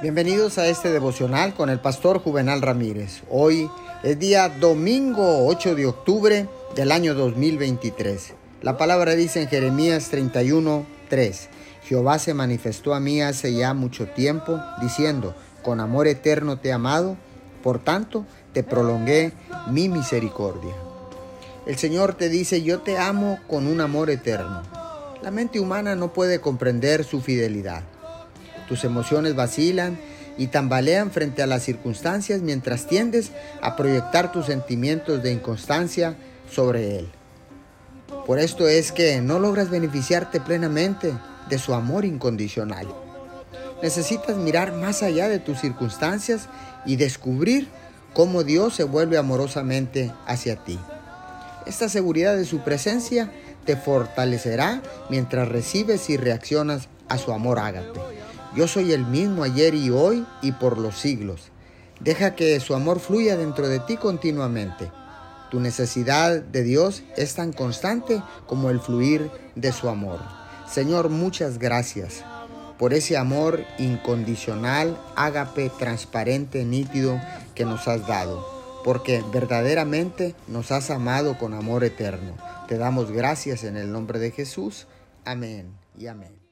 Bienvenidos a este devocional con el pastor Juvenal Ramírez. Hoy es día domingo 8 de octubre del año 2023. La palabra dice en Jeremías 31, 3. Jehová se manifestó a mí hace ya mucho tiempo, diciendo, con amor eterno te he amado, por tanto te prolongué mi misericordia. El Señor te dice, yo te amo con un amor eterno. La mente humana no puede comprender su fidelidad. Tus emociones vacilan y tambalean frente a las circunstancias mientras tiendes a proyectar tus sentimientos de inconstancia sobre Él. Por esto es que no logras beneficiarte plenamente de su amor incondicional. Necesitas mirar más allá de tus circunstancias y descubrir cómo Dios se vuelve amorosamente hacia ti. Esta seguridad de su presencia te fortalecerá mientras recibes y reaccionas a su amor ágape. Yo soy el mismo ayer y hoy y por los siglos. Deja que su amor fluya dentro de ti continuamente. Tu necesidad de Dios es tan constante como el fluir de su amor. Señor, muchas gracias por ese amor incondicional, ágape, transparente, nítido que nos has dado, porque verdaderamente nos has amado con amor eterno. Te damos gracias en el nombre de Jesús. Amén y amén.